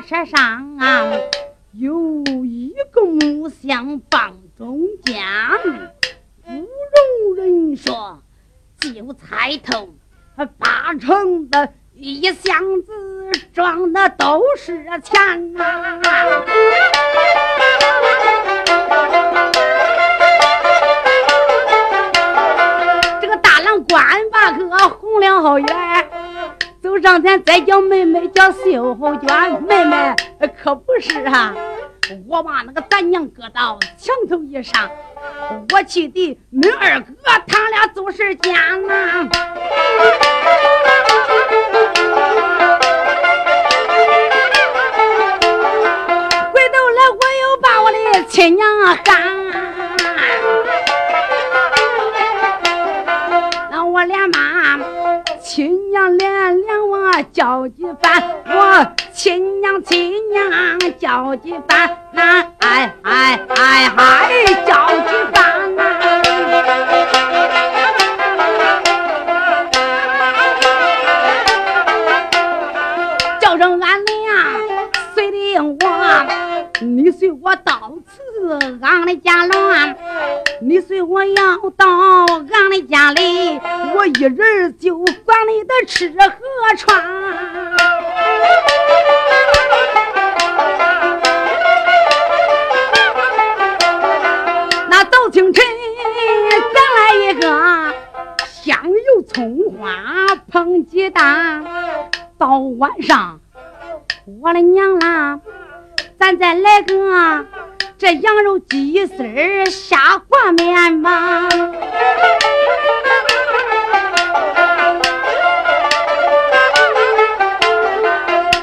车上，有一个木箱放中间，不容人说，就猜头八成的一箱子装的都是钱啊。上前再叫妹妹叫秀娟，妹妹可不是啊！我把那个咱娘搁到墙头一上，我气的恁二哥他俩做事奸呐！回头来我又把我的亲娘喊，那我连骂亲娘连连。叫几番，我亲娘亲娘叫几番，那哎哎哎哎叫几番随我到此俺的家乱，你随我要到俺的家里，我一人就管你的吃喝。穿，那早清晨咱来一个香油葱花碰鸡蛋，到晚上，咱再来个这羊肉鸡丝下挂面吧。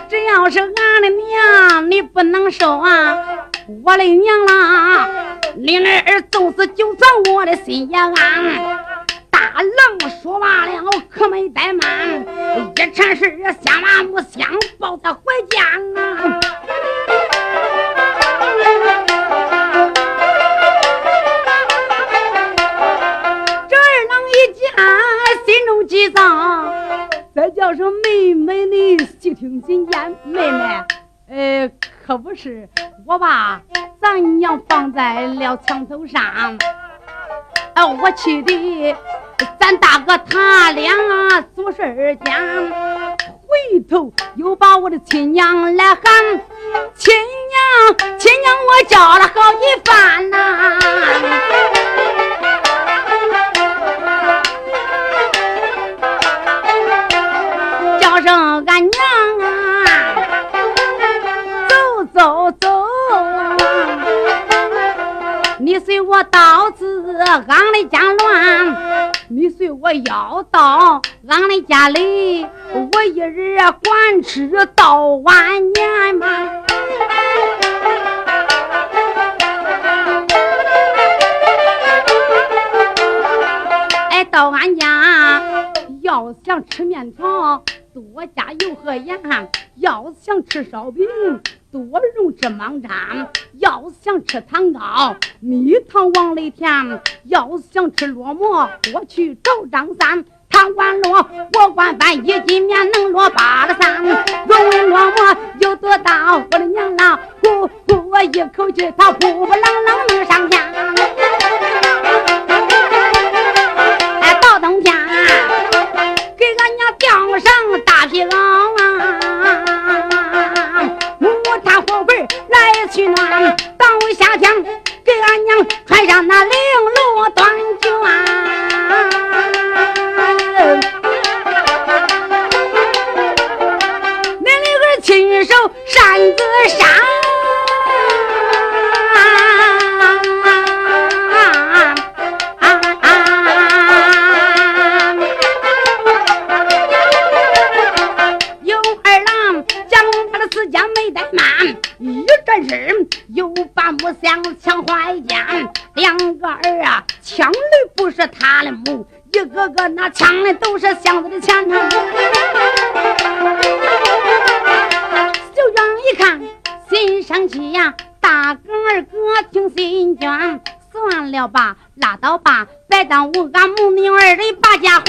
只要是俺的娘，你不能收啊！我的娘啦，你那儿就是就算我的心也安。大郎说罢了，可没怠慢，一传十，下马木箱抱在怀间啊！再叫声妹妹，你细听心言，妹妹，呃，可不是我把咱娘放在了墙头上，啊，我气的咱大哥他俩做事间，回头又把我的亲娘来喊，亲娘，亲娘，我叫了好几番呐。声俺娘啊，走走走，你随我到此俺的家乱，你随我要到俺的家里，我一人管吃到晚年嘛。哎，到俺家要想吃面条。多加油和盐，要想吃烧饼，多用芝麻粘；要想吃糖糕，蜜糖往里填；要想吃烙馍，多去找张三。他管烙，我管饭，一斤面能烙八个三。若问烙馍有多大，我的娘啊，呼呼我一口气，他呼呼啷啷能上天。儿啊抢的不是他的母，一个个那抢的都是箱子的钱呐。秀娟一看心生气呀，大哥二哥听心倦，算了吧，拉倒吧，别耽误俺母女二人把家还。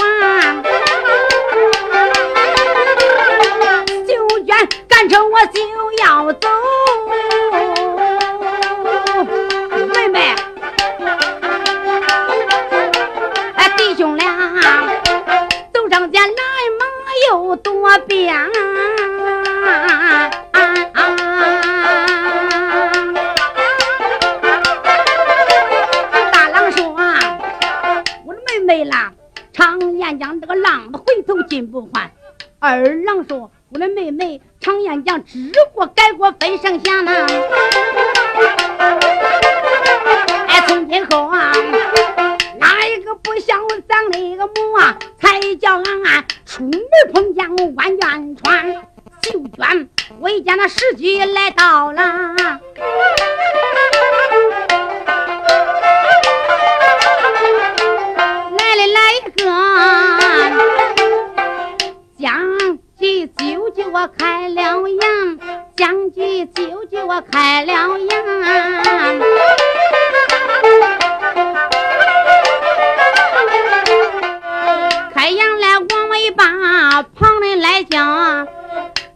秀娟。赶着我就要走。常言讲这个浪子回头金不换。”二郎说：“我的妹妹，常言讲知过改过分上下呢。哎，从今后啊，哪一个不像咱那个母啊，才叫俺俺出门碰见万元川秀娟，我见那时机来到了。”我开了眼；将计就计，我开了眼。开眼来往尾巴，旁人来叫，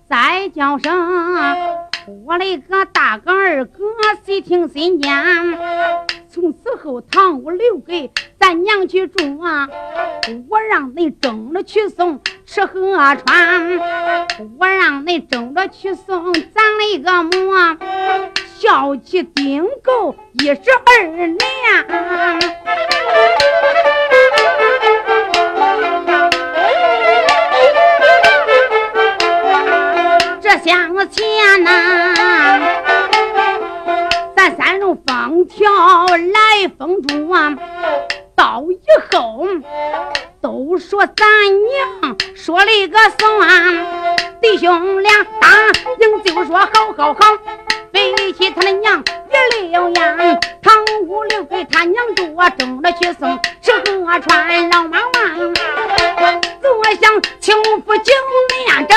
再叫声。我的个大哥二哥，谁听心间。从此后，堂屋留给咱娘去住啊！我让你争着去送吃喝穿，我让你争着去送咱那个母，孝气顶够一十二年。向前呐，咱三路风调来风住啊，到以后都说咱娘说了一个算，弟兄俩答应就说好好好，背起他的娘也留言，堂屋留给他娘住，争着去送吃喝穿，老妈妈坐享清福九年整。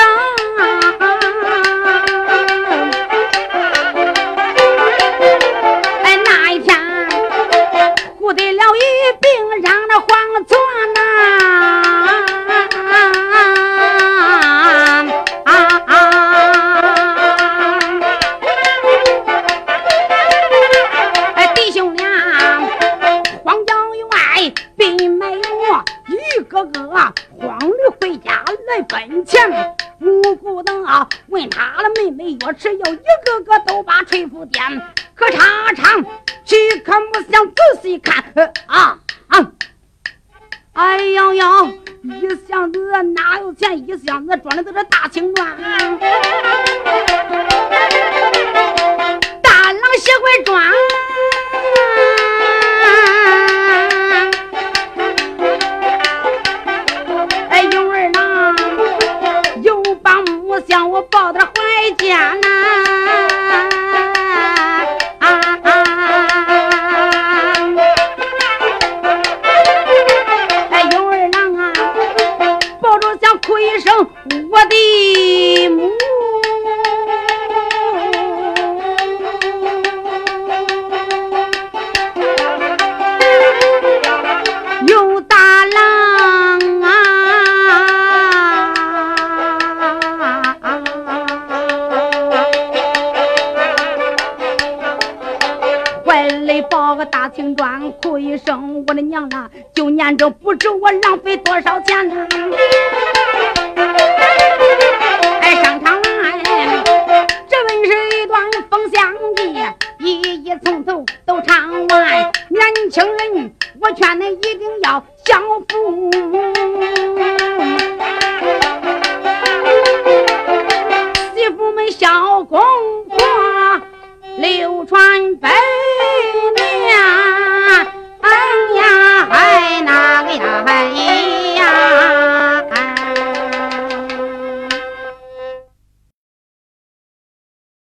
他的妹妹越吃药，一个个都把吹鼓点，可尝尝。去看木想仔细看，啊啊！哎呦呦，一箱子哪有钱？一箱子装的都是大青砖，念不知我浪费多少钱呢、啊。哎，上堂来，这本是一段风香记，一一层层都唱完。年轻人，我劝你一定要享福。媳妇们笑公婆，流传百。